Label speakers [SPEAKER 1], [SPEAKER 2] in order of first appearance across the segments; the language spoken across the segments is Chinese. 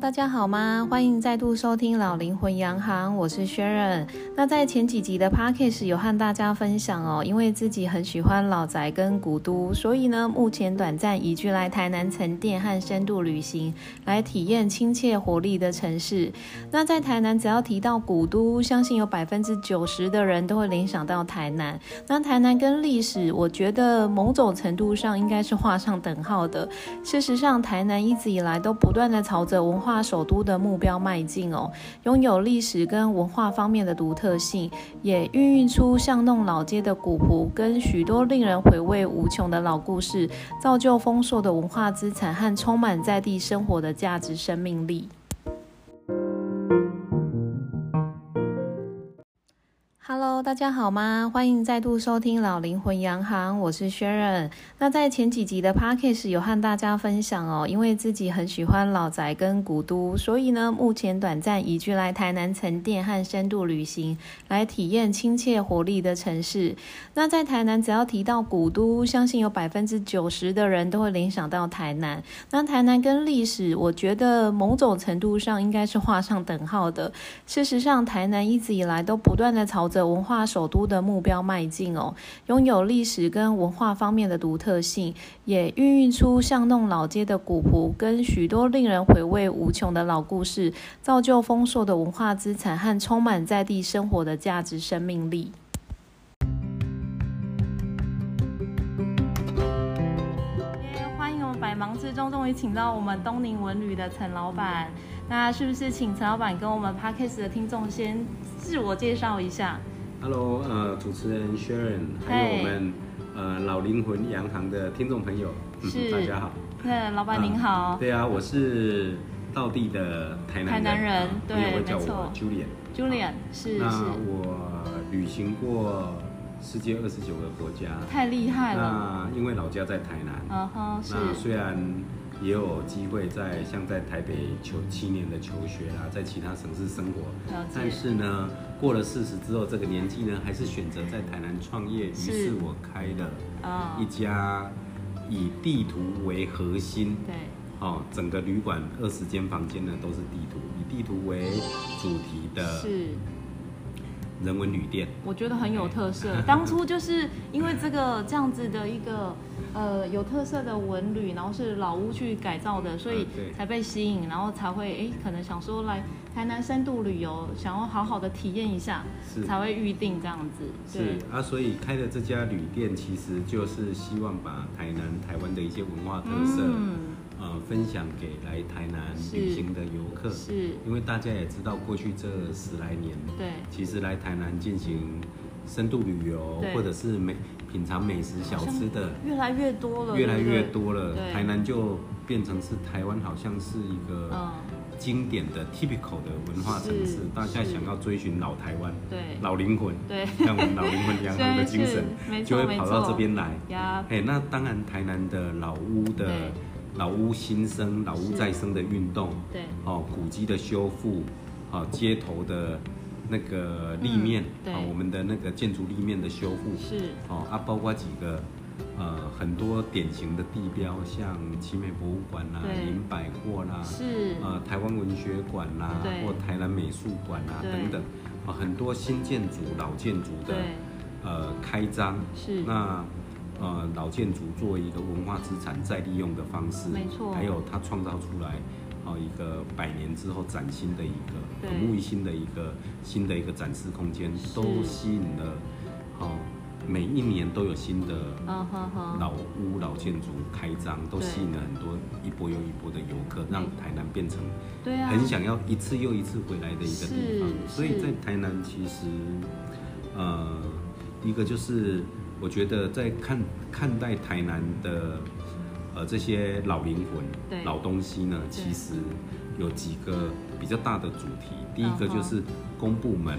[SPEAKER 1] 大家好吗？欢迎再度收听老灵魂洋行，我是 Sharon。那在前几集的 Podcast 有和大家分享哦，因为自己很喜欢老宅跟古都，所以呢，目前短暂移居来台南沉淀和深度旅行，来体验亲切活力的城市。那在台南，只要提到古都，相信有百分之九十的人都会联想到台南。那台南跟历史，我觉得某种程度上应该是画上等号的。事实上，台南一直以来都不断的朝着文化化首都的目标迈进哦，拥有历史跟文化方面的独特性，也孕育出巷弄老街的古朴跟许多令人回味无穷的老故事，造就丰硕的文化资产和充满在地生活的价值生命力。Hello，大家好吗？欢迎再度收听老灵魂洋行，我是 Sharon。那在前几集的 Podcast 有和大家分享哦，因为自己很喜欢老宅跟古都，所以呢，目前短暂移居来台南沉淀和深度旅行，来体验亲切活力的城市。那在台南，只要提到古都，相信有百分之九十的人都会联想到台南。那台南跟历史，我觉得某种程度上应该是画上等号的。事实上，台南一直以来都不断的朝着文化首都的目标迈进哦，拥有历史跟文化方面的独特性，也孕育出巷弄老街的古朴跟许多令人回味无穷的老故事，造就丰硕的文化资产和充满在地生活的价值生命力。欢迎我们百忙之中终于请到我们东宁文旅的陈老板，那是不是请陈老板跟我们 Podcast 的听众先自我介绍一下
[SPEAKER 2] ？Hello，呃，主持人 Sharon，还有我们呃老灵魂洋行的听众朋友，嗯大家好。
[SPEAKER 1] 那 老板您好，
[SPEAKER 2] 对啊，我是道地的台南人，
[SPEAKER 1] 台南人
[SPEAKER 2] 啊
[SPEAKER 1] 对
[SPEAKER 2] 会叫
[SPEAKER 1] 没错。
[SPEAKER 2] 我 Julian。
[SPEAKER 1] Julian 是
[SPEAKER 2] 那，我旅行过世界二十九个国家，
[SPEAKER 1] 太厉害了，
[SPEAKER 2] 那因为老家在台南，
[SPEAKER 1] 嗯哼是。
[SPEAKER 2] 那虽然也有机会在像在台北求七年的求学啦，在其他城市生活，但是呢，过了四十之后，这个年纪呢，还是选择在台南创业。于
[SPEAKER 1] 是
[SPEAKER 2] 是。我开了
[SPEAKER 1] 啊。
[SPEAKER 2] 一家以地图为核心，
[SPEAKER 1] 对，
[SPEAKER 2] 哦，整个旅馆二十间房间呢都是地图，以地图为主题的
[SPEAKER 1] 是。
[SPEAKER 2] 人文旅店。
[SPEAKER 1] 我觉得很有特色。当初就是因为这个这样子的一个呃有特色的文旅，然后是老屋去改造的，所以才被吸引，然后才会哎可能想说来台南深度旅游，想要好好的体验一下，
[SPEAKER 2] 是
[SPEAKER 1] 才会预定这样子。
[SPEAKER 2] 是啊，所以开的这家旅店其实就是希望把台南、台湾的一些文化特色，分享给来台南旅行的游客。
[SPEAKER 1] 是，
[SPEAKER 2] 因为大家也知道，过去这十来年，
[SPEAKER 1] 对，
[SPEAKER 2] 其实来台南进行深度旅游，或者是美品尝美食小吃的，
[SPEAKER 1] 越来越多了，
[SPEAKER 2] 越来越多了。台南就变成是台湾好像是一个
[SPEAKER 1] 嗯，
[SPEAKER 2] 经典的 typical 的文化城市，大家想要追寻老台湾、
[SPEAKER 1] 对，
[SPEAKER 2] 老灵魂，
[SPEAKER 1] 对，
[SPEAKER 2] 像我们老灵魂洋行的精神 就会跑到这边来。
[SPEAKER 1] 呀，
[SPEAKER 2] 哎，那当然，台南的老屋的
[SPEAKER 1] 对
[SPEAKER 2] 老屋新生、老屋再生的运动，
[SPEAKER 1] 对，
[SPEAKER 2] 哦，古迹的修复，哦，街头的那个立面，
[SPEAKER 1] 嗯对。
[SPEAKER 2] 哦，我们的那个建筑立面的修复，
[SPEAKER 1] 是，
[SPEAKER 2] 哦啊，包括几个呃很多典型的地标，像奇美博物馆啦、
[SPEAKER 1] 对。
[SPEAKER 2] 林百货啦，
[SPEAKER 1] 是，
[SPEAKER 2] 呃台湾文学馆啦
[SPEAKER 1] 对，
[SPEAKER 2] 或台南美术馆啦
[SPEAKER 1] 对。
[SPEAKER 2] 等等，啊，很多新建筑、老建筑的
[SPEAKER 1] 对，
[SPEAKER 2] 呃开张，
[SPEAKER 1] 是，
[SPEAKER 2] 那呃老建筑作为一个文化资产再利用的方式，
[SPEAKER 1] 没错
[SPEAKER 2] 还有它创造出来哦一个百年之后崭新的一个
[SPEAKER 1] 对
[SPEAKER 2] 耳目一新的一个新的一个展示空间，都吸引了哦每一年都有新的老屋老建筑开张，都吸引了很多一波又一波的游客，让台南变成
[SPEAKER 1] 对啊，
[SPEAKER 2] 很想要一次又一次回来的一个地方。所以在台南其实，呃，一个就是我觉得在看看待台南的呃这些老灵
[SPEAKER 1] 对。
[SPEAKER 2] 魂、老东西呢，其实有几个比较大的主题。第一个就是公部门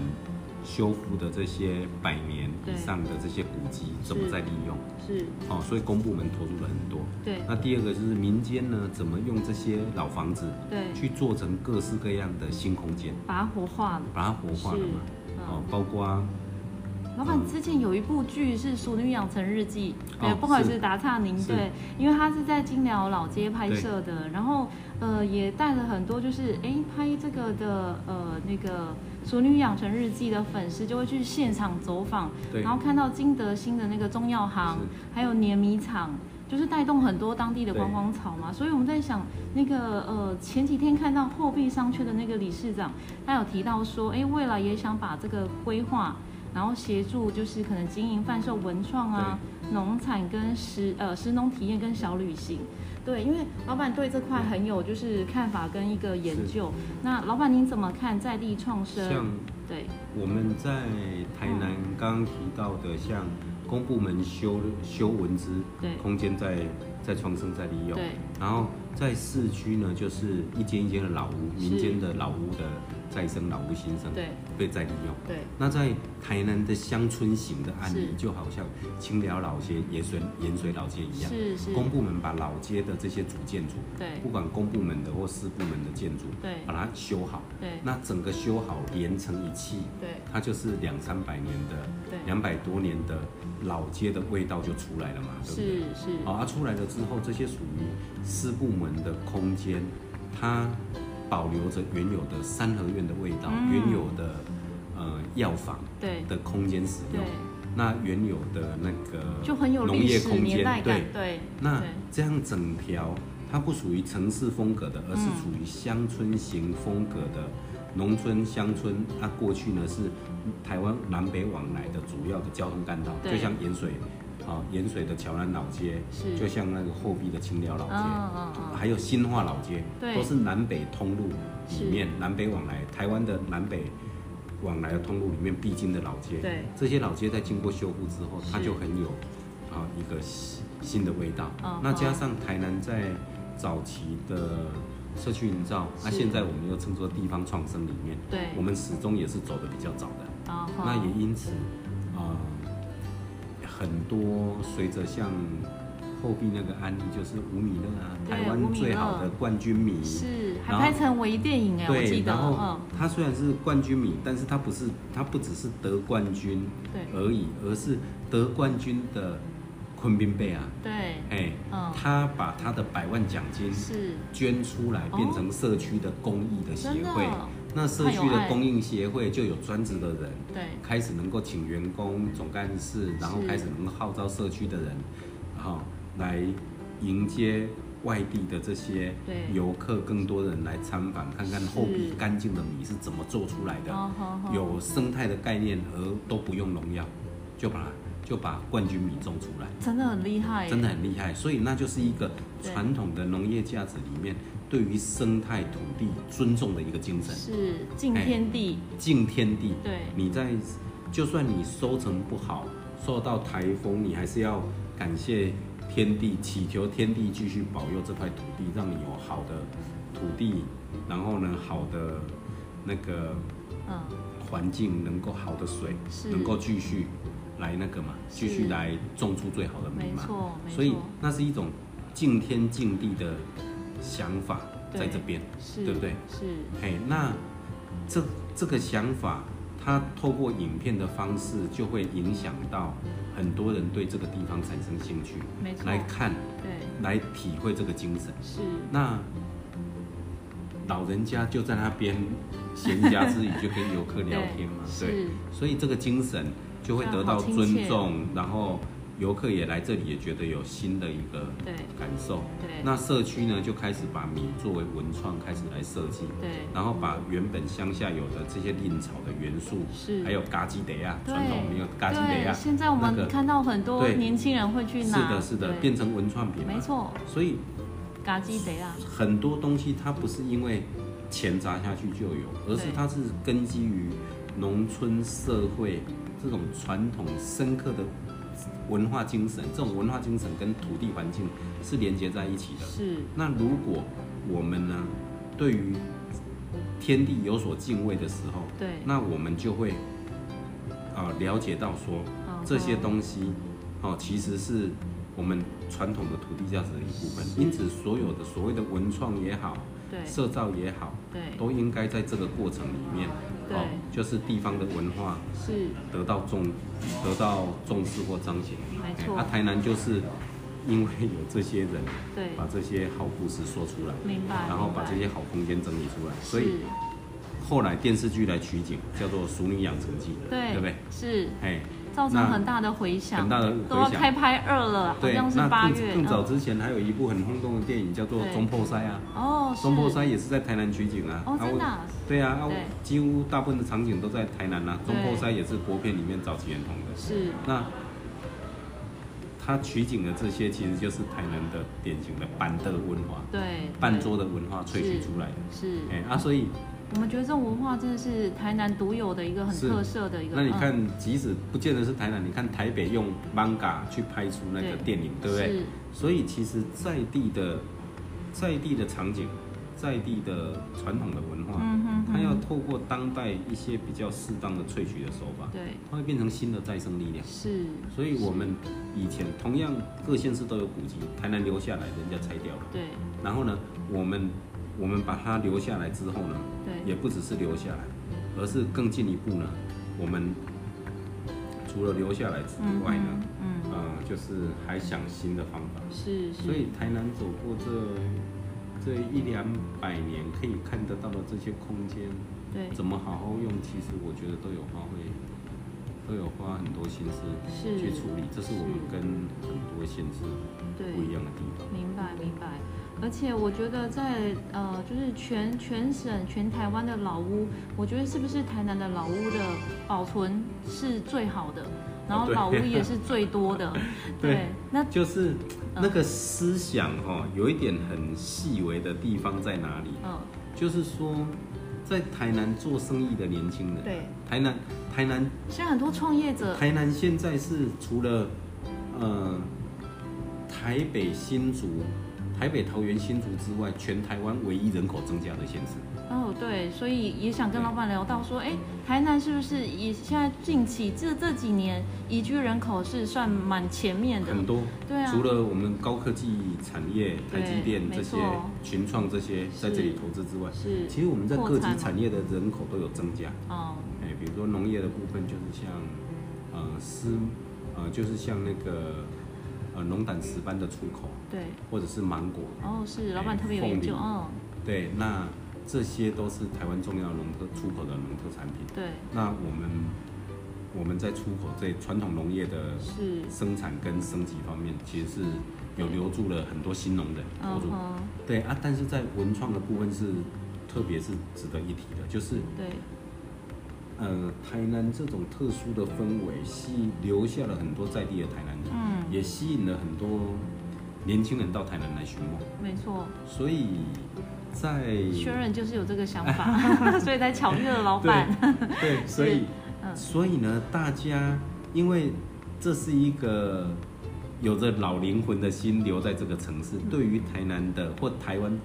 [SPEAKER 2] 修复的这些百年以上的这些古迹怎么在利用。
[SPEAKER 1] 是，
[SPEAKER 2] 哦，所以公部门投入了很多。
[SPEAKER 1] 对。
[SPEAKER 2] 那第二个就是民间呢，怎么用这些老房子
[SPEAKER 1] 对，
[SPEAKER 2] 去做成各式各样的新空间，
[SPEAKER 1] 把它活化了，
[SPEAKER 2] 把它活化了嘛？哦，包括
[SPEAKER 1] 老板之前有一部剧是《熟女养成日记》，对，
[SPEAKER 2] 哦
[SPEAKER 1] 不好意思
[SPEAKER 2] 是。
[SPEAKER 1] 打岔您，对，因为他是在金寮老街拍摄的，然后呃也带了很多就是哎拍这个的呃那个《熟女养成日记》的粉丝就会去现场走访，
[SPEAKER 2] 对。
[SPEAKER 1] 然后看到金德兴的那个中药行，还有碾米厂。就是带动很多当地的观光潮嘛，所以我们在想，那个呃前几天看到货币商圈的那个理事长，他有提到说，哎，未来也想把这个规划，然后协助就是可能经营贩售文创啊、农产跟食呃食农体验跟小旅行。对，因为老板对这块很有就是看法跟一个研究。那老板您怎么看在地创生？
[SPEAKER 2] 像
[SPEAKER 1] 对。
[SPEAKER 2] 我们在台南刚刚提到的，像公部门修修文资
[SPEAKER 1] 对。
[SPEAKER 2] 空间在在创生在利用，
[SPEAKER 1] 对。
[SPEAKER 2] 然后在市区呢，就是一间一间的老屋，民间的老屋的再生老屋新生，
[SPEAKER 1] 对。
[SPEAKER 2] 被再利用。
[SPEAKER 1] 对。
[SPEAKER 2] 那在台南的乡村型的案例，就好像清寮老街、盐水盐水老街一样，
[SPEAKER 1] 是是，
[SPEAKER 2] 公部门把老街的这些主建筑，
[SPEAKER 1] 对。
[SPEAKER 2] 不管公部门的或私部门的建筑，
[SPEAKER 1] 对。
[SPEAKER 2] 把它修好，
[SPEAKER 1] 对。
[SPEAKER 2] 那整个修好连成一气，
[SPEAKER 1] 对。
[SPEAKER 2] 它就是两三百年的、
[SPEAKER 1] 对。
[SPEAKER 2] 两百多年的老街的味道就出来了嘛，对不对？
[SPEAKER 1] 是是。
[SPEAKER 2] 好，啊，出来了之后，这些属于私部门的空间，它保留着原有的三合院的味道，
[SPEAKER 1] 嗯。
[SPEAKER 2] 原有的呃药房
[SPEAKER 1] 对。
[SPEAKER 2] 的空间使用，那原有的那个
[SPEAKER 1] 就很有
[SPEAKER 2] 农业空间，对，，
[SPEAKER 1] 对
[SPEAKER 2] 那这样整条它不属于城市风格的，而是
[SPEAKER 1] 嗯
[SPEAKER 2] 属于乡村型风格的农村乡村。它过去呢是台湾南北往来的主要的交通干道，就像盐水啊，盐水的桥南老街，
[SPEAKER 1] 是。
[SPEAKER 2] 就像那个后壁的清寮老街，还有新化老街，都是南北通路里面南北往来，台湾的南北。往来的通路里面必经的老街，
[SPEAKER 1] 对。
[SPEAKER 2] 这些老街在经过修复之后，它就很有啊一个新新的味道。
[SPEAKER 1] 嗯。
[SPEAKER 2] 那加
[SPEAKER 1] 嗯
[SPEAKER 2] 上台南在早期的社区营造，那、
[SPEAKER 1] 是。
[SPEAKER 2] 现在我们又称作地方创生里面，
[SPEAKER 1] 对。
[SPEAKER 2] 我们始终也是走的比较早的。
[SPEAKER 1] 啊
[SPEAKER 2] 那也因此，呃，很多随着像后壁那个案例，就是吴米乐啊，台湾最好的冠军米，
[SPEAKER 1] 是还拍成微电影哎，我记
[SPEAKER 2] 对，
[SPEAKER 1] 得，
[SPEAKER 2] 然后他，虽然是冠军米，但是他不是，他不只是得冠军
[SPEAKER 1] 对。
[SPEAKER 2] 而已，而是得冠军的昆宾贝啊，
[SPEAKER 1] 对，
[SPEAKER 2] 哎，
[SPEAKER 1] 嗯。
[SPEAKER 2] 他把他的百万奖金
[SPEAKER 1] 是。
[SPEAKER 2] 捐出来，变成社区的公益的协会。那社区的供应协会就有专职的人，
[SPEAKER 1] 对。
[SPEAKER 2] 开始能够请员工、总干事，然后开始能够号召社区的人，然后来迎接外地的这些
[SPEAKER 1] 对。
[SPEAKER 2] 游客，更多人来参访，看看后壁干净的米是怎么做出来的，有生态的概念，而都不用农药，就把就把冠军米种出来。
[SPEAKER 1] 真的很厉害，
[SPEAKER 2] 真的很厉害，所以那就是一个传统的农业价值里面对于生态土地尊重的一个精神，
[SPEAKER 1] 是敬天地，
[SPEAKER 2] 敬天地。
[SPEAKER 1] 对。
[SPEAKER 2] 你在就算你收成不好，受到台风，你还是要感谢天地，祈求天地继续保佑这块土地，让你有好的土地，然后呢，好的那个
[SPEAKER 1] 嗯，
[SPEAKER 2] 环境，能够好的水
[SPEAKER 1] 是，
[SPEAKER 2] 能够继续来那个嘛，继续来种出最好的米嘛。
[SPEAKER 1] 没错，没
[SPEAKER 2] 所以那是一种敬天敬地的想法在这边，
[SPEAKER 1] 是，
[SPEAKER 2] 对不对？
[SPEAKER 1] 是，
[SPEAKER 2] 嘿，那这这个想法，它透过影片的方式，就会影响到很多人对这个地方产生兴趣，
[SPEAKER 1] 没错，
[SPEAKER 2] 来看，
[SPEAKER 1] 对，
[SPEAKER 2] 来体会这个精神。
[SPEAKER 1] 是，
[SPEAKER 2] 那老人家就在那边闲暇之余就跟游客聊天嘛，
[SPEAKER 1] 对
[SPEAKER 2] 对，所以这个精神就会得到尊重，然后游客也来这里也觉得有新的一个
[SPEAKER 1] 对。
[SPEAKER 2] 感受。
[SPEAKER 1] 对，
[SPEAKER 2] 那社区呢就开始把米作为文创开始来设计，
[SPEAKER 1] 对，
[SPEAKER 2] 然后把原本乡下有的这些蔺草的元素，
[SPEAKER 1] 是。
[SPEAKER 2] 还有嘎吉德亚传统没有嘎吉德
[SPEAKER 1] 对，
[SPEAKER 2] 亚，
[SPEAKER 1] 现在我们看到很多年轻人会去拿是，
[SPEAKER 2] 的，是的，变成文创品嘛。
[SPEAKER 1] 没。错，
[SPEAKER 2] 所以
[SPEAKER 1] 嘎鸡得啊，
[SPEAKER 2] 很多东西它不是因为钱砸下去就有，而是它是根基于农村社会这种传统深刻的文化精神，这种文化精神跟土地环境是连接在一起的。
[SPEAKER 1] 是，
[SPEAKER 2] 那如果我们呢，对于天地有所敬畏的时候，
[SPEAKER 1] 对，
[SPEAKER 2] 那我们就会啊、了解到说
[SPEAKER 1] 嗯
[SPEAKER 2] 这些东西哦，其实是我们传统的土地价值的一部分。因此，所有的所谓的文创也好，
[SPEAKER 1] 对。
[SPEAKER 2] 社造也好，
[SPEAKER 1] 对。
[SPEAKER 2] 都应该在这个过程里面，
[SPEAKER 1] 对
[SPEAKER 2] 就是地方的文化
[SPEAKER 1] 是
[SPEAKER 2] 得到重得到重视或彰显。
[SPEAKER 1] 没错
[SPEAKER 2] 哎啊，台南就是因为有这些人，
[SPEAKER 1] 对
[SPEAKER 2] 把这些好故事说出来，
[SPEAKER 1] 明白
[SPEAKER 2] 然后把这些好空间整理出来，所以后来电视剧来取景，叫做《熟女养成记》，
[SPEAKER 1] 对
[SPEAKER 2] 对不对？
[SPEAKER 1] 是
[SPEAKER 2] 哎，
[SPEAKER 1] 造成很大的回响，
[SPEAKER 2] 很大的回响。
[SPEAKER 1] 都要开拍二了，好
[SPEAKER 2] 对，
[SPEAKER 1] 像是
[SPEAKER 2] 那更
[SPEAKER 1] 八月，
[SPEAKER 2] 更早
[SPEAKER 1] 嗯。
[SPEAKER 2] 之前还有一部很轰动的电影叫做《中破塞》啊，
[SPEAKER 1] 哦，是。
[SPEAKER 2] 中破塞也是在台南取景啊。
[SPEAKER 1] 哦真的啊？
[SPEAKER 2] 对啊，几乎大部分的场景都在台南啊。中破塞也是国片里面早期很红的。
[SPEAKER 1] 是。
[SPEAKER 2] 那它取景的这些，其实就是台南的典型的板凳文化，
[SPEAKER 1] 对
[SPEAKER 2] 半桌的文化萃取出来的。
[SPEAKER 1] 是，
[SPEAKER 2] 哎啊，所以
[SPEAKER 1] 我们觉得这种文化真的是台南独有的一个很特色的一个，嗯
[SPEAKER 2] 那你看，即使不见得是台南，你看台北用 manga 去拍出那个
[SPEAKER 1] 对。
[SPEAKER 2] 电影，对不对？
[SPEAKER 1] 是？
[SPEAKER 2] 所以其实在地的在地的场景，在地的传统的文化，
[SPEAKER 1] 嗯哼哼。
[SPEAKER 2] 它要透过当代一些比较适当的萃取的手法，
[SPEAKER 1] 对。
[SPEAKER 2] 它会变成新的再生力量。
[SPEAKER 1] 是，
[SPEAKER 2] 所以我们以前同样各县市都有古迹，台南留下来，人家拆掉了。
[SPEAKER 1] 对。
[SPEAKER 2] 然后呢，我们我们把它留下来之后呢，
[SPEAKER 1] 对。
[SPEAKER 2] 也不只是留下来，而是更进一步呢，我们除了留下来之
[SPEAKER 1] 嗯
[SPEAKER 2] 外呢，
[SPEAKER 1] 嗯嗯。
[SPEAKER 2] 呃，就是还想新的方法。
[SPEAKER 1] 是是，
[SPEAKER 2] 所以台南走过这这一两百年，可以看得到的这些空间，
[SPEAKER 1] 对。
[SPEAKER 2] 怎么好好用，其实我觉得都有发挥，都有花很多心思去处理，这是我们跟很多县市不一样的地方。
[SPEAKER 1] 明白明白，而且我觉得在呃，就是全全省全台湾的老屋，我觉得是不是台南的老屋的保存是最好的，然后老屋也是最多的，
[SPEAKER 2] 对
[SPEAKER 1] 那
[SPEAKER 2] 就是那个思想哈、有一点很细微的地方在哪里？
[SPEAKER 1] 嗯？
[SPEAKER 2] 就是说，在台南做生意的年轻人，
[SPEAKER 1] 对，
[SPEAKER 2] 台南台南
[SPEAKER 1] 现在很多创业者
[SPEAKER 2] 台南现在是除了呃台北新竹、台北桃园新竹之外，全台湾唯一人口增加的县市。
[SPEAKER 1] 哦，对，所以也想跟老板聊到说，哎，台南是不是也现在近期这这几年宜居人口是算蛮前面的？
[SPEAKER 2] 很多，
[SPEAKER 1] 对啊
[SPEAKER 2] 除了我们高科技产业、台积电
[SPEAKER 1] 对
[SPEAKER 2] 这些群创这些在这里投资之外，
[SPEAKER 1] 是
[SPEAKER 2] 其实我们在各级
[SPEAKER 1] 扩产
[SPEAKER 2] 业的人口都有增加。
[SPEAKER 1] 哦，
[SPEAKER 2] 哎，比如说农业的部分，就是像呃丝，呃就是像那个呃龙胆石斑的出口，
[SPEAKER 1] 对，
[SPEAKER 2] 或者是芒果，
[SPEAKER 1] 哦，是老板特别有研究，
[SPEAKER 2] 凤梨
[SPEAKER 1] 哦，
[SPEAKER 2] 对，那这些都是台湾重要农特出口的农特产品。
[SPEAKER 1] 对，
[SPEAKER 2] 那我们我们在出口这传统农业的
[SPEAKER 1] 是，
[SPEAKER 2] 生产跟升级方面，其实是有留住了很多新农人投入。
[SPEAKER 1] 嗯哼，
[SPEAKER 2] 对啊，但是在文创的部分是特别是值得一提的，就是
[SPEAKER 1] 对，
[SPEAKER 2] 呃，台南这种特殊的氛围，吸留下了很多在地的台南人，
[SPEAKER 1] 嗯，
[SPEAKER 2] 也吸引了很多年轻人到台南来寻梦。
[SPEAKER 1] 没错，
[SPEAKER 2] 所以在
[SPEAKER 1] 确认就是有这个想法，所以才巧遇了老板，
[SPEAKER 2] 对，所以
[SPEAKER 1] 嗯。
[SPEAKER 2] 所以呢，大家因为这是一个有着老灵魂的心留在这个城市，对于台南的或台湾，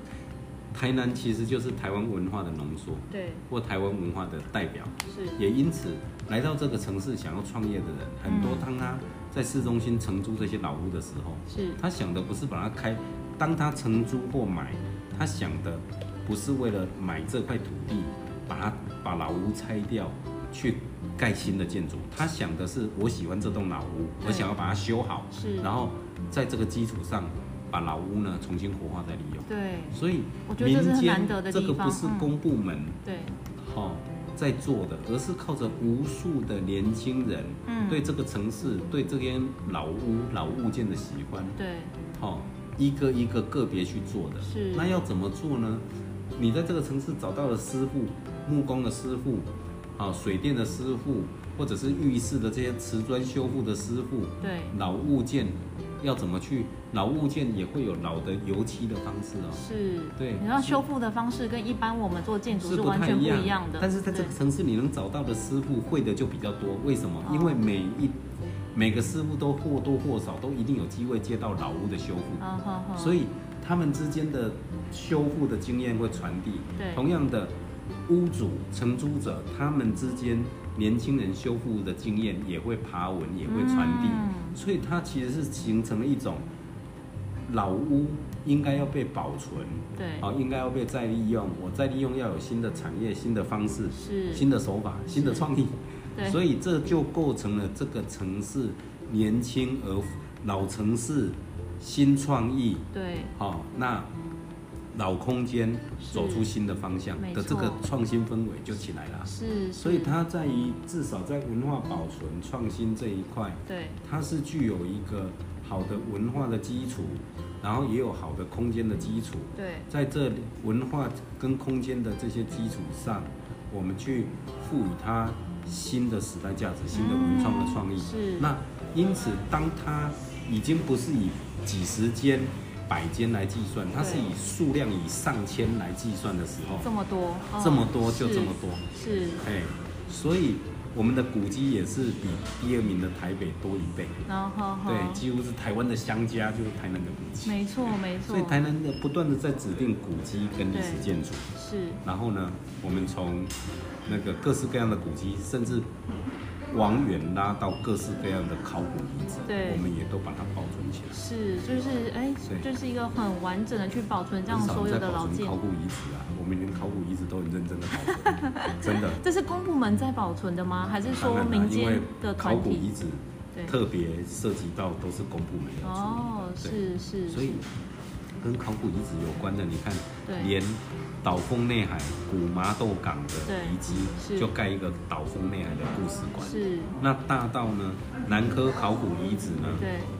[SPEAKER 2] 台南其实就是台湾文化的浓缩，
[SPEAKER 1] 对，
[SPEAKER 2] 或台湾文化的代表。
[SPEAKER 1] 是，
[SPEAKER 2] 也因此来到这个城市想要创业的人很多，
[SPEAKER 1] 嗯。
[SPEAKER 2] 当他在市中心承租这些老屋的时候，
[SPEAKER 1] 是，
[SPEAKER 2] 他想的不是把它开，当他承租或买，他想的不是为了买这块土地，把它把老屋拆掉，去盖新的建筑。他想的是，我喜欢这栋老屋，我想要把它修好，
[SPEAKER 1] 是。
[SPEAKER 2] 然后在这个基础上把老屋呢重新活化再利用。
[SPEAKER 1] 对，
[SPEAKER 2] 所以
[SPEAKER 1] 我觉得这是很
[SPEAKER 2] 民间
[SPEAKER 1] 难得的
[SPEAKER 2] 这个
[SPEAKER 1] 地方嗯
[SPEAKER 2] 不是公部门
[SPEAKER 1] 对，
[SPEAKER 2] 哈、在做的，而是靠着无数的年轻人
[SPEAKER 1] 嗯。
[SPEAKER 2] 对这个城市、对这间老屋、老物件的喜欢，
[SPEAKER 1] 对，
[SPEAKER 2] 好、一个一个个别去做的。
[SPEAKER 1] 是。
[SPEAKER 2] 那要怎么做呢？你在这个城市找到了师傅，木工的师傅，啊，水电的师傅，或者是浴室的这些瓷砖修复的师傅，
[SPEAKER 1] 对，
[SPEAKER 2] 老物件要怎么去？老物件也会有老的油漆的方式哦。
[SPEAKER 1] 是，
[SPEAKER 2] 对
[SPEAKER 1] 你要修复的方式跟一般我们做建筑
[SPEAKER 2] 是不
[SPEAKER 1] 完全不
[SPEAKER 2] 太一样
[SPEAKER 1] 的，
[SPEAKER 2] 但是在这个城市，你能找到的师傅会的就比较多。为什么？
[SPEAKER 1] 哦
[SPEAKER 2] 因为每一每个师傅都或多或少都一定有机会接到老屋的修复。所以他们之间的修复的经验会传递。
[SPEAKER 1] 对
[SPEAKER 2] 同样的，屋主、承租者他们之间年轻人修复的经验也会爬文，也会传递。
[SPEAKER 1] 嗯。
[SPEAKER 2] 所以它其实是形成了一种老屋应该要被保存，
[SPEAKER 1] 对，
[SPEAKER 2] 啊，应该要被再利用。我再利用要有新的产业、新的方式、
[SPEAKER 1] 是。
[SPEAKER 2] 新的手法、新的创意，所以这就构成了这个城市年轻而老城市新创意，
[SPEAKER 1] 对，
[SPEAKER 2] 好、那老空间走出新的方向的这个创新氛围就起来了。
[SPEAKER 1] 是，
[SPEAKER 2] 所以它在于至少在文化保存、创新这一块，
[SPEAKER 1] 对，
[SPEAKER 2] 它是具有一个好的文化的基础，然后也有好的空间的基础。
[SPEAKER 1] 对，
[SPEAKER 2] 在这里文化跟空间的这些基础上，我们去赋予它新的时代价值、新的文创的创意。
[SPEAKER 1] 嗯是
[SPEAKER 2] 那因此，当它已经不是以几十间、百间来计算，它是以数量以上千来计算的时候，
[SPEAKER 1] 这么多，哦
[SPEAKER 2] 这么多就是这么多。
[SPEAKER 1] 是，
[SPEAKER 2] 哎，所以我们的古迹也是比第二名的台北多一倍。
[SPEAKER 1] 然后
[SPEAKER 2] 对，几乎是台湾的相加，就是台南的古迹。
[SPEAKER 1] 没错没错，
[SPEAKER 2] 所以台南的不断的在指定古迹跟历史建筑，
[SPEAKER 1] 是。
[SPEAKER 2] 然后呢，我们从那个各式各样的古迹，甚至往远拉到各式各样的考古遗址，
[SPEAKER 1] 对
[SPEAKER 2] 我们也都把它保存起来。
[SPEAKER 1] 是，就是哎，就是一个很完整的去保存这样所有的老建
[SPEAKER 2] 考。古遗址啊，我们连考古遗址都很认真的保存，真的。
[SPEAKER 1] 这是公部门在保存的吗？还是说民间的
[SPEAKER 2] 考？古遗址
[SPEAKER 1] 对，
[SPEAKER 2] 特别涉及到都是公部门要处理。
[SPEAKER 1] 哦，是是，
[SPEAKER 2] 所以
[SPEAKER 1] 是
[SPEAKER 2] 跟考古遗址有关的，你看，连岛风内海古麻豆港的遗迹，就盖一个岛风内海的故事馆。
[SPEAKER 1] 是，
[SPEAKER 2] 那大到呢，南科考古遗址呢，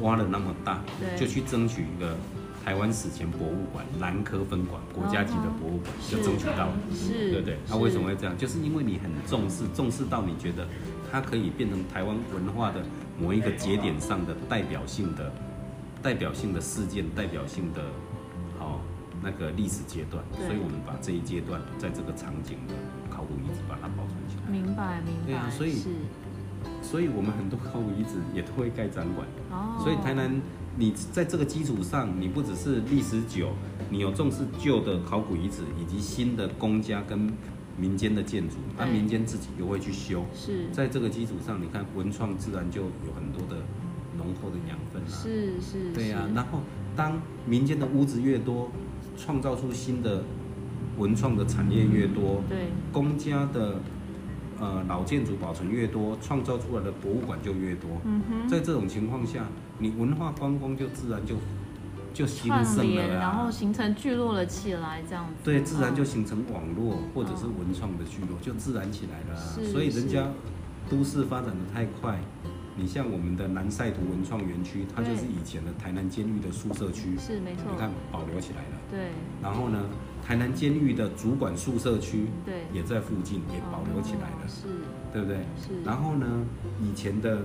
[SPEAKER 2] 挖了那么大，就去争取一个台湾史前博物馆南科分馆，国家级的博物馆，就争取到了，
[SPEAKER 1] 是
[SPEAKER 2] 对不对？那
[SPEAKER 1] 是
[SPEAKER 2] 为什么会这样？就是因为你很重视，重视到你觉得它可以变成台湾文化的某一个节点上的代表性的、代表性的事件、代表性的，好、那个历史阶段，所以我们把这一阶段在这个场景的考古遗址把它保存起来。
[SPEAKER 1] 明白明白，
[SPEAKER 2] 对啊所以
[SPEAKER 1] 是
[SPEAKER 2] 所以我们很多考古遗址也都会盖展馆。
[SPEAKER 1] 哦，
[SPEAKER 2] 所以台南，你在这个基础上，你不只是历史久，你有重视旧的考古遗址以及新的公家跟民间的建筑，那
[SPEAKER 1] 对
[SPEAKER 2] 民间自己又会去修。
[SPEAKER 1] 是
[SPEAKER 2] 在这个基础上，你看文创自然就有很多的浓厚的养分啊。
[SPEAKER 1] 是是，
[SPEAKER 2] 对呀、
[SPEAKER 1] 是
[SPEAKER 2] 然后当民间的屋子越多，创造出新的文创的产业越多，
[SPEAKER 1] 对。
[SPEAKER 2] 公家的呃老建筑保存越多，创造出来的博物馆就越多。
[SPEAKER 1] 嗯哼，
[SPEAKER 2] 在这种情况下，你文化观光就自然就就兴
[SPEAKER 1] 串
[SPEAKER 2] 盛
[SPEAKER 1] 联，
[SPEAKER 2] 了
[SPEAKER 1] 然后
[SPEAKER 2] 啊。
[SPEAKER 1] 形成聚落了起来，这样子，
[SPEAKER 2] 对，自然就
[SPEAKER 1] 嗯
[SPEAKER 2] 形成网络或者是文创的聚落，就自然起来了所以人家都市发展的太快，你像我们的南赛图文创园区，它就是以前的台南监狱的宿舍区，
[SPEAKER 1] 是没错，
[SPEAKER 2] 你看保留起来了。
[SPEAKER 1] 对。
[SPEAKER 2] 然后呢，台南监狱的主管宿舍区
[SPEAKER 1] 对，
[SPEAKER 2] 也在附近，也保留起来了，
[SPEAKER 1] 哦是。
[SPEAKER 2] 对不对？
[SPEAKER 1] 是，
[SPEAKER 2] 然后呢，以前的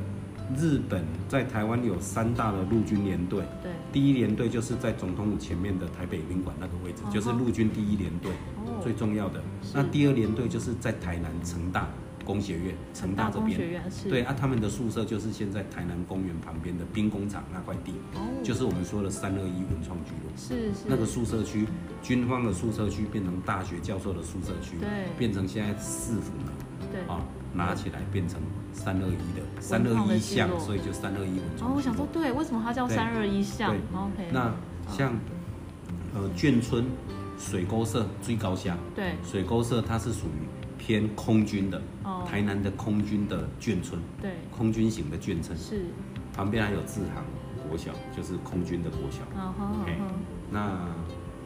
[SPEAKER 2] 日本在台湾有三大的陆军联队，
[SPEAKER 1] 对，
[SPEAKER 2] 第一联队就是在总统府前面的台北宾馆那个位置，就是陆军第一联队
[SPEAKER 1] 哦。
[SPEAKER 2] 最重要的。那第二联队就是在台南成大工学院，成大这边。
[SPEAKER 1] 院是，
[SPEAKER 2] 对啊，他们的宿舍就是现在台南公园旁边的兵工厂那块地，
[SPEAKER 1] 哦，
[SPEAKER 2] 就是我们说的三二一文创聚落。
[SPEAKER 1] 是是。
[SPEAKER 2] 那个宿舍区，军方的宿舍区变成大学教授的宿舍区，
[SPEAKER 1] 对。
[SPEAKER 2] 变成现在市府了，
[SPEAKER 1] 对，
[SPEAKER 2] 啊，拿起来变成三二一的三二一项，
[SPEAKER 1] 的聚落。
[SPEAKER 2] 所以就三二一文
[SPEAKER 1] 哦，
[SPEAKER 2] 创哦。
[SPEAKER 1] 我想说，对，为什么它叫
[SPEAKER 2] 对
[SPEAKER 1] 三二一巷？
[SPEAKER 2] 对
[SPEAKER 1] ？OK，
[SPEAKER 2] 那像呃眷村、水沟社、最高乡，
[SPEAKER 1] 对。
[SPEAKER 2] 水沟社它是属于偏空军的，
[SPEAKER 1] 哦。
[SPEAKER 2] 台南的空军的眷村，
[SPEAKER 1] 对。
[SPEAKER 2] 空军型的眷村，
[SPEAKER 1] 是，
[SPEAKER 2] 旁边还有志航国小，就是空军的国小。
[SPEAKER 1] 嗯哼
[SPEAKER 2] 嘿
[SPEAKER 1] 嗯哼，
[SPEAKER 2] 那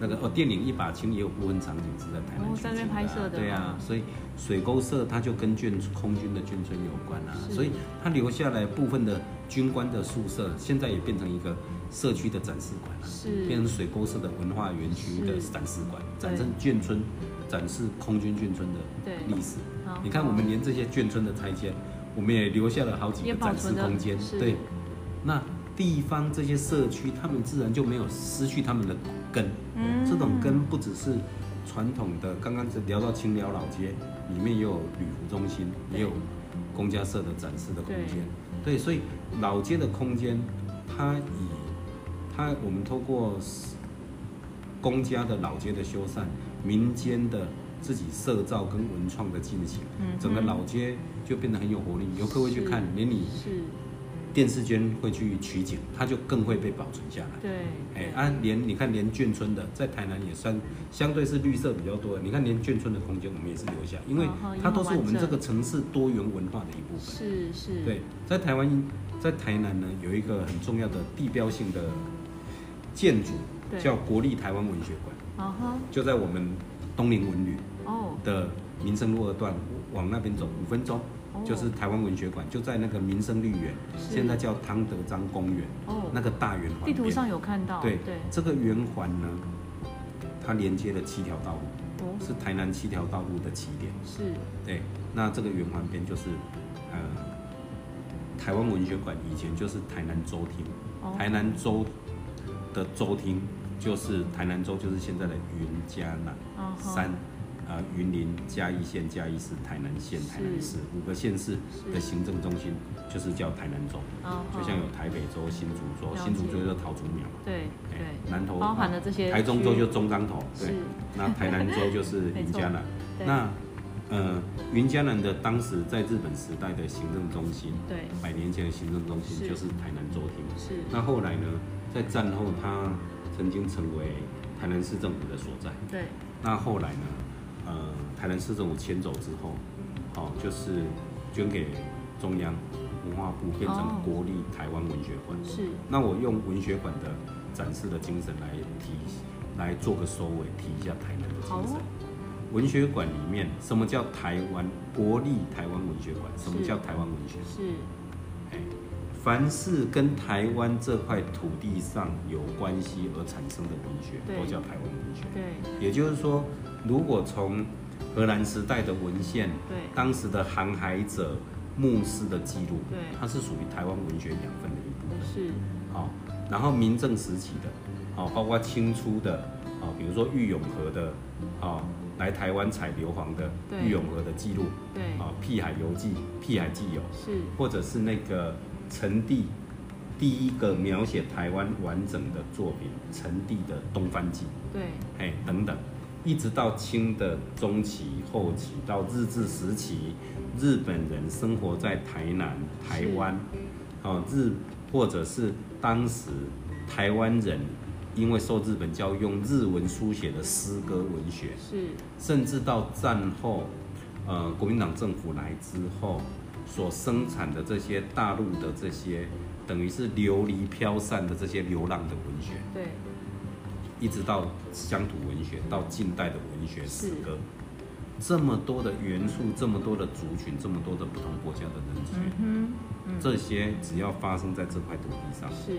[SPEAKER 2] 那个哦，电影《一把青》也有部分场景是在台南取
[SPEAKER 1] 哦在那边
[SPEAKER 2] 景的啊
[SPEAKER 1] 拍摄的。
[SPEAKER 2] 对啊
[SPEAKER 1] 嗯，
[SPEAKER 2] 所以水沟社它就跟眷空军的眷村有关啊，所以它留下来部分的军官的宿舍，现在也变成一个社区的展示馆了、
[SPEAKER 1] 是。
[SPEAKER 2] 变成水沟社的文化园区的展示馆，展示眷村，展示空军眷村的历史。你看，我们连这些眷村的拆迁，我们也留下了好几个展示空间。对，那地方这些社区，他们自然就没有失去他们的根。
[SPEAKER 1] 嗯
[SPEAKER 2] 这种根不只是传统的，刚刚聊到青寮老街，里面也有旅服中心，也有公家社的展示的空间。对，所以老街的空间，它以它我们透过公家的老街的修缮，民间的自己社造跟文创的进行，
[SPEAKER 1] 嗯
[SPEAKER 2] 整个老街就变得很有活力。游客会去看，连你
[SPEAKER 1] 是
[SPEAKER 2] 电视圈会去取景，它就更会被保存下来。
[SPEAKER 1] 对，
[SPEAKER 2] 哎，啊，连你看连眷村的在台南也算相对是绿色比较多的，你看连眷村的空间我们也是留下，因为
[SPEAKER 1] 嗯
[SPEAKER 2] 它都是我们这个城市多元文化的一部分。
[SPEAKER 1] 是是，
[SPEAKER 2] 对，在台湾，在台南呢有一个很重要的地标性的建筑，叫国立台湾文学馆，就在我们东林文旅
[SPEAKER 1] 哦，
[SPEAKER 2] 的民生路二段往那边走五分钟
[SPEAKER 1] 哦，
[SPEAKER 2] 就是台湾文学馆，就在那个民生绿园，
[SPEAKER 1] 是。
[SPEAKER 2] 现在叫汤德章公园，
[SPEAKER 1] 哦，
[SPEAKER 2] 那个大圆环边
[SPEAKER 1] 地图上有看到，
[SPEAKER 2] 对
[SPEAKER 1] 对，
[SPEAKER 2] 这个圆环呢，它连接了七条道路，
[SPEAKER 1] 哦，
[SPEAKER 2] 是台南七条道路的起点。
[SPEAKER 1] 是，
[SPEAKER 2] 对，那这个圆环边就是呃台湾文学馆，以前就是台南州厅，
[SPEAKER 1] 哦。
[SPEAKER 2] 台南州的州厅就是台南州，就是现在的云嘉南
[SPEAKER 1] 嗯哼。
[SPEAKER 2] 三。呃，云林、嘉义县、嘉义市、台南县、台南市五个县市的行政中心，就是叫台南州。就像有台北州、新竹州，新竹州就桃竹苗。嘛，
[SPEAKER 1] 对
[SPEAKER 2] 哎
[SPEAKER 1] 对，
[SPEAKER 2] 南投
[SPEAKER 1] 包含了这些
[SPEAKER 2] 台中州就中彰投，对，那台南州就是 云嘉南。那呃，云嘉南的当时在日本时代的行政中心，
[SPEAKER 1] 对。
[SPEAKER 2] 百年前的行政中心就是台南州厅。
[SPEAKER 1] 是，
[SPEAKER 2] 那后来呢，在战后它曾经成为台南市政府的所在。
[SPEAKER 1] 对
[SPEAKER 2] 那后来呢，呃，台南市政府迁走之后，哦，就是捐给中央文化部，变成
[SPEAKER 1] 哦
[SPEAKER 2] 国立台湾文学馆。
[SPEAKER 1] 是，
[SPEAKER 2] 那我用文学馆的展示的精神来提，来做个收尾，提一下台南的精神。文学馆里面，什么叫台湾国立台湾文学馆？什么叫台湾文学？
[SPEAKER 1] 是，
[SPEAKER 2] 哎，凡是跟台湾这块土地上有关系而产生的文学，都叫台湾文学。
[SPEAKER 1] 对。
[SPEAKER 2] 也就是说，如果从荷兰时代的文献，
[SPEAKER 1] 对。
[SPEAKER 2] 当时的航海者、牧师的记录，
[SPEAKER 1] 对。
[SPEAKER 2] 它是属于台湾文学养分的一部分。
[SPEAKER 1] 是，
[SPEAKER 2] 好、然后民政时期的，好、包括清初的，啊、比如说郁永河的，啊、来台湾采硫磺的
[SPEAKER 1] 对。
[SPEAKER 2] 郁永河的记录，
[SPEAKER 1] 对。
[SPEAKER 2] 啊、屁海游记》《屁海记游》，
[SPEAKER 1] 是，
[SPEAKER 2] 或者是那个陈帝第一个描写台湾完整的作品《陈帝的东番记》。
[SPEAKER 1] 对。
[SPEAKER 2] 哎，等等，一直到清的中期、后期，到日治时期，日本人生活在台南、台湾，哦，日或者是当时台湾人因为受日本教育，用日文书写的诗歌文学，
[SPEAKER 1] 是，
[SPEAKER 2] 甚至到战后，呃，国民党政府来之后所生产的这些大陆的这些，等于是流离飘散的这些流浪的文学。
[SPEAKER 1] 对
[SPEAKER 2] 一直到乡土文学，到近代的文学诗歌，这么多的元素，这么多的族群，这么多的不同国家的人群，
[SPEAKER 1] 嗯，嗯，
[SPEAKER 2] 这些只要发生在这块土地上，
[SPEAKER 1] 是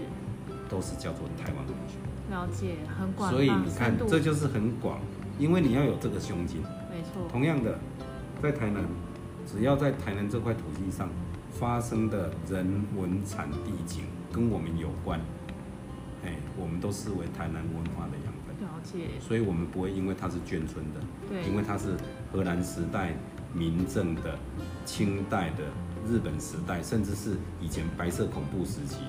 [SPEAKER 2] 都是叫做台湾文学。
[SPEAKER 1] 了解，很广
[SPEAKER 2] 所以你看这就是很广，因为你要有这个胸襟。
[SPEAKER 1] 没错，
[SPEAKER 2] 同样的，在台南，只要在台南这块土地上发生的人文产地景跟我们有关，哎，我们都视为台南文化的养分。
[SPEAKER 1] 了解，
[SPEAKER 2] 所以我们不会因为它是眷村的，
[SPEAKER 1] 对。
[SPEAKER 2] 因为它是荷兰时代民政的、清代的、日本时代，甚至是以前白色恐怖时期，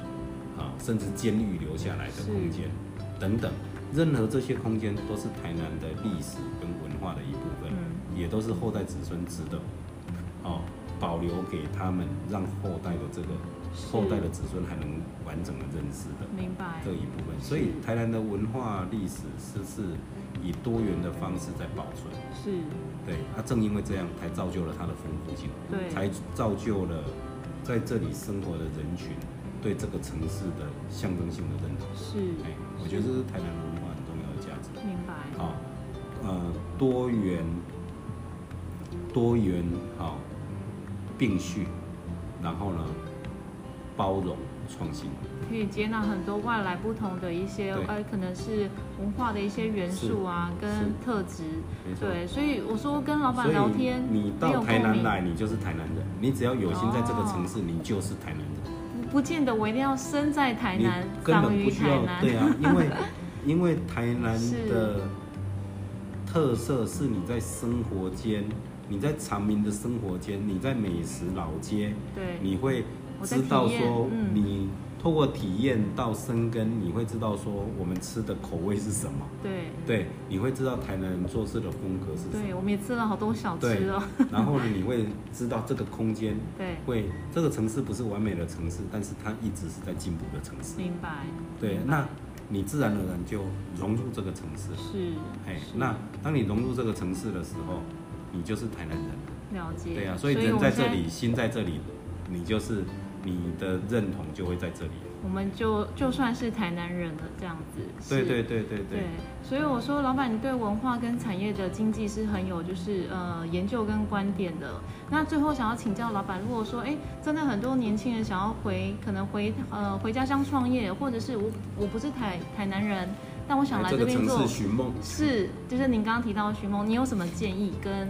[SPEAKER 2] 啊，甚至监狱留下来的空间等等，任何这些空间都是台南的历史跟文化的一部分，
[SPEAKER 1] 嗯。
[SPEAKER 2] 也都是后代子孙值得哦保留给他们，让后代的这个后代的子孙还能完整的认识的。
[SPEAKER 1] 明白。
[SPEAKER 2] 这，一部分，所以台南的文化历史是是以多元的方式在保存，
[SPEAKER 1] 是。
[SPEAKER 2] 对，啊，正因为这样，才造就了它的丰富性，
[SPEAKER 1] 对。
[SPEAKER 2] 才造就了在这里生活的人群对这个城市的象征性的认同。
[SPEAKER 1] 是，
[SPEAKER 2] 哎，我觉得这是台南文化很重要的价值。
[SPEAKER 1] 明白，
[SPEAKER 2] 好、呃，多元，多元，好、并蓄，然后呢，包容创新。
[SPEAKER 1] 可以接纳很多外来不同的一些
[SPEAKER 2] 对
[SPEAKER 1] 呃，可能是文化的一些元素啊，跟特质。对，所以我说跟老板聊天，
[SPEAKER 2] 你到台南来，你就是台南人。你只要有心在这个城市，你就是台南人。
[SPEAKER 1] 不见得我一定要生在台南，
[SPEAKER 2] 根
[SPEAKER 1] 长于
[SPEAKER 2] 本不需要
[SPEAKER 1] 台南。
[SPEAKER 2] 对啊，因为 因为台南的特色是你在生活间，你在长明的生活间，你在美食老街，
[SPEAKER 1] 对
[SPEAKER 2] 你会知道说
[SPEAKER 1] 嗯
[SPEAKER 2] 你透过体验到生根，你会知道说我们吃的口味是什么。
[SPEAKER 1] 对
[SPEAKER 2] 对，你会知道台南人做事的风格是什
[SPEAKER 1] 对，
[SPEAKER 2] 么。
[SPEAKER 1] 我们也吃了好多小吃哦。
[SPEAKER 2] 然后呢，你会知道这个空间
[SPEAKER 1] 对，
[SPEAKER 2] 会，这个城市不是完美的城市，但是它一直是在进步的城市。
[SPEAKER 1] 明白。
[SPEAKER 2] 对，
[SPEAKER 1] 明白
[SPEAKER 2] 那你自然而然就融入这个城市。
[SPEAKER 1] 是，
[SPEAKER 2] 哎，那当你融入这个城市的时候，你就是台南人。
[SPEAKER 1] 了解。
[SPEAKER 2] 对啊，所以人在这里，心在这里，你就是你的认同就会在这里。
[SPEAKER 1] 我们就就算是台南人了，这样子。
[SPEAKER 2] 对对对对
[SPEAKER 1] 对
[SPEAKER 2] 对，，
[SPEAKER 1] 所以我说，老板，你对文化跟产业的经济是很有就是呃研究跟观点的。那最后想要请教老板，如果说哎，真的很多年轻人想要回，可能回呃回家乡创业，或者是我我不是台台南人，但我想来
[SPEAKER 2] 这
[SPEAKER 1] 边做，
[SPEAKER 2] 市寻梦。
[SPEAKER 1] 是就是您刚刚提到的徐梦，你有什么建议跟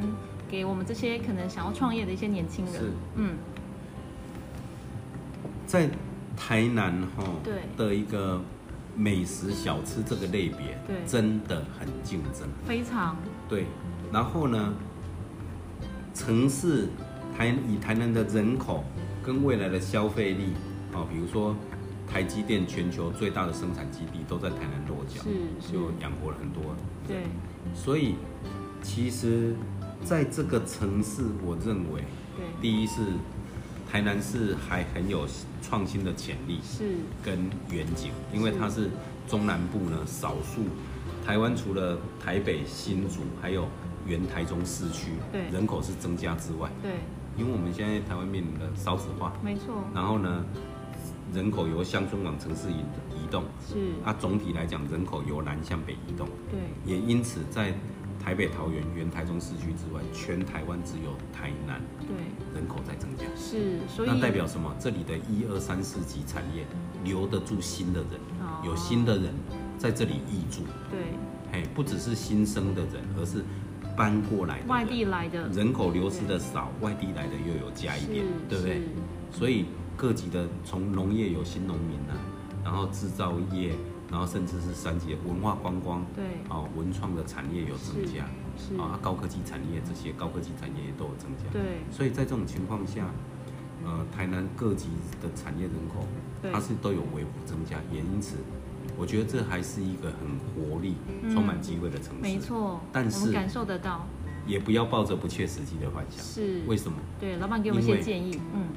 [SPEAKER 1] 给我们这些可能想要创业的一些年轻人？
[SPEAKER 2] 是
[SPEAKER 1] 嗯，
[SPEAKER 2] 在台南哈
[SPEAKER 1] 对
[SPEAKER 2] 的一个美食小吃这个类别，
[SPEAKER 1] 对
[SPEAKER 2] 真的很竞争。
[SPEAKER 1] 非常
[SPEAKER 2] 对，然后呢，城市台以台南的人口跟未来的消费力，哦，比如说台积电全球最大的生产基地都在台南落脚，
[SPEAKER 1] 是是。
[SPEAKER 2] 就养活了很多人。
[SPEAKER 1] 对。
[SPEAKER 2] 所以其实在这个城市，我认为
[SPEAKER 1] 对。
[SPEAKER 2] 第一是台南市还很有创新的潜力
[SPEAKER 1] 是。
[SPEAKER 2] 跟远景，因为它是中南部呢少数台湾除了台北、新竹，还有原台中市区，
[SPEAKER 1] 对。
[SPEAKER 2] 人口是增加之外，
[SPEAKER 1] 对，
[SPEAKER 2] 因为我们现在台湾面临的少子化，
[SPEAKER 1] 没错，
[SPEAKER 2] 然后呢，人口由乡村往城市移移动，
[SPEAKER 1] 是，
[SPEAKER 2] 啊，总体来讲人口由南向北移动，
[SPEAKER 1] 对。
[SPEAKER 2] 也因此在台北、桃园、原台中市区之外，全台湾只有台南
[SPEAKER 1] 对。
[SPEAKER 2] 人口在增加。
[SPEAKER 1] 是，所以
[SPEAKER 2] 那代表什么？这里的一二三四级产业留得住新的人，
[SPEAKER 1] 哦。
[SPEAKER 2] 有新的人在这里易住，
[SPEAKER 1] 对。
[SPEAKER 2] 嘿，不只是新生的人，而是搬过来的
[SPEAKER 1] 外地来的。
[SPEAKER 2] 人口流失的少，外地来的又有加一点，对不对？所以各级的从农业有新农民啊，然后制造业，然后甚至是三级的文化观光，
[SPEAKER 1] 对
[SPEAKER 2] 哦，文创的产业有增加，
[SPEAKER 1] 是
[SPEAKER 2] 啊，高科技产业这些高科技产业也都有增加。
[SPEAKER 1] 对
[SPEAKER 2] 所以在这种情况下，呃，台南各级的产业人口，它是都有微幅增加，也因此，我觉得这还是一个很活力、
[SPEAKER 1] 嗯
[SPEAKER 2] 充满机会的城市。
[SPEAKER 1] 没，错，
[SPEAKER 2] 但是
[SPEAKER 1] 感受得到，
[SPEAKER 2] 也不要抱着不切实际的幻想。
[SPEAKER 1] 是
[SPEAKER 2] 为什么？
[SPEAKER 1] 对，老板给我们一些建议，嗯，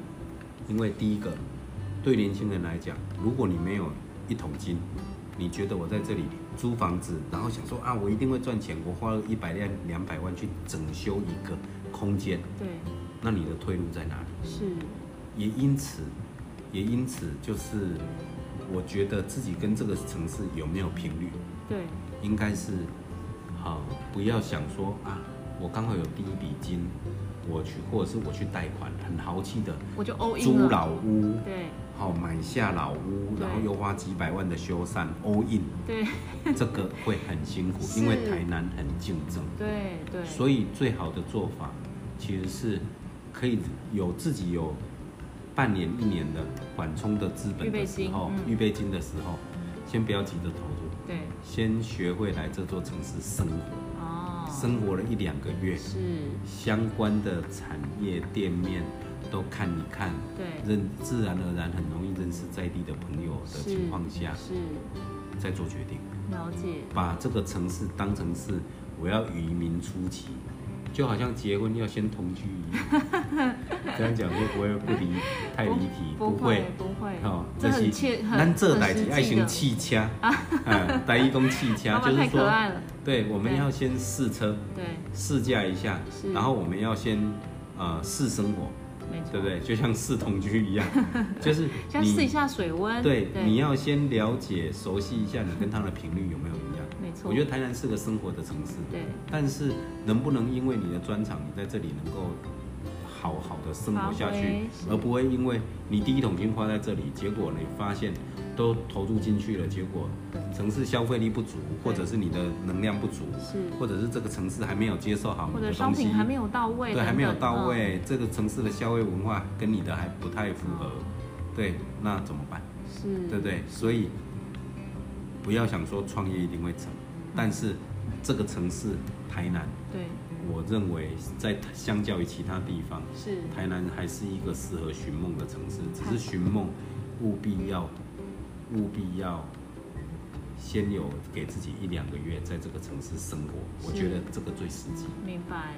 [SPEAKER 2] 因为第一个，对年轻人来讲，如果你没有一桶金，你觉得我在这里租房子，然后想说啊，我一定会赚钱，我花了一百两两百万去整修一个空间，
[SPEAKER 1] 对，
[SPEAKER 2] 那你的退路在哪里？
[SPEAKER 1] 是，
[SPEAKER 2] 也因此，也因此，就是我觉得自己跟这个城市有没有频率，
[SPEAKER 1] 对，
[SPEAKER 2] 应该是好，不要想说啊，我刚好有第一笔金，我去或者是我去贷款，很豪气的
[SPEAKER 1] 我就 all in
[SPEAKER 2] 租，老屋，
[SPEAKER 1] 对。
[SPEAKER 2] 好买下老屋，然后又花几百万的修缮，all in，
[SPEAKER 1] 对。
[SPEAKER 2] 这个会很辛苦，因为台南很竞争，
[SPEAKER 1] 对对，
[SPEAKER 2] 所以最好的做法其实是可以有自己有半年一年的缓冲的资本的时候，预备金的时候，先不要急着投入，
[SPEAKER 1] 对，
[SPEAKER 2] 先学会来这座城市生活，
[SPEAKER 1] 哦，
[SPEAKER 2] 生活了一两个月，
[SPEAKER 1] 是，
[SPEAKER 2] 相关的产业店面都看一看，
[SPEAKER 1] 对，
[SPEAKER 2] 认自然而然很容易认识在地的朋友的情况下，
[SPEAKER 1] 是
[SPEAKER 2] 再做决定，
[SPEAKER 1] 了解，
[SPEAKER 2] 把这个城市当成是我要移民初期，就好像结婚要先同居一样。这样讲会不会不离太离题？
[SPEAKER 1] 不
[SPEAKER 2] 会。
[SPEAKER 1] 不会，
[SPEAKER 2] 哦，
[SPEAKER 1] 这很切，很
[SPEAKER 2] 咱这代
[SPEAKER 1] 很实际
[SPEAKER 2] 志爱行
[SPEAKER 1] 的
[SPEAKER 2] 汽车，嗯，台一公汽车
[SPEAKER 1] 老板太
[SPEAKER 2] 就是说，对，我们要先试车，
[SPEAKER 1] 对，
[SPEAKER 2] 试驾一下，然后我们要先呃试生活，对不？对？就像试同居一样，就是
[SPEAKER 1] 先试一
[SPEAKER 2] 你
[SPEAKER 1] 下水温，
[SPEAKER 2] 对，你要先了解、熟悉一下你跟他的频率有没有。
[SPEAKER 1] 没错，
[SPEAKER 2] 我觉得台南是个生活的城市，
[SPEAKER 1] 对，
[SPEAKER 2] 但是能不能因为你的专长，你在这里能够好好的生活下去，而不会因为你第一桶金花在这里，结果你发现都投入进去了，结果城市消费力不足，或者是你的能量不足，
[SPEAKER 1] 是，
[SPEAKER 2] 或者是这个城市还没有接受好你的东西
[SPEAKER 1] 商品，还没有到位，
[SPEAKER 2] 对，还没有到位，这个城市的消费文化跟你的还不太符合，对，那怎么办？
[SPEAKER 1] 嗯是，
[SPEAKER 2] 对不对？所以不要想说创业一定会成，但是这个城市台南，
[SPEAKER 1] 对，
[SPEAKER 2] 我认为在相较于其他地方，
[SPEAKER 1] 是，
[SPEAKER 2] 台南还是一个适合寻梦的城市。只是寻梦务必要务必要先有给自己一两个月在这个城市生活，我觉得这个最实际。
[SPEAKER 1] 明白。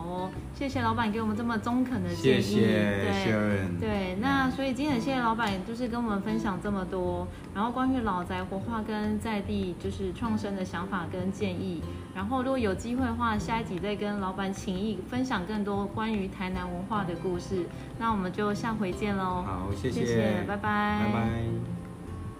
[SPEAKER 1] 好哦，谢谢老板给我们这么中肯的建议。
[SPEAKER 2] 谢谢 Sharon。
[SPEAKER 1] 对，那所以今天谢谢老板，就是跟我们分享这么多，然后关于老宅活化跟在地就是创生的想法跟建议。然后如果有机会的话，下一集再跟老板请益分享更多关于台南文化的故事。那我们就下回见喽。
[SPEAKER 2] 好，谢
[SPEAKER 1] 谢，拜拜，
[SPEAKER 2] 拜拜。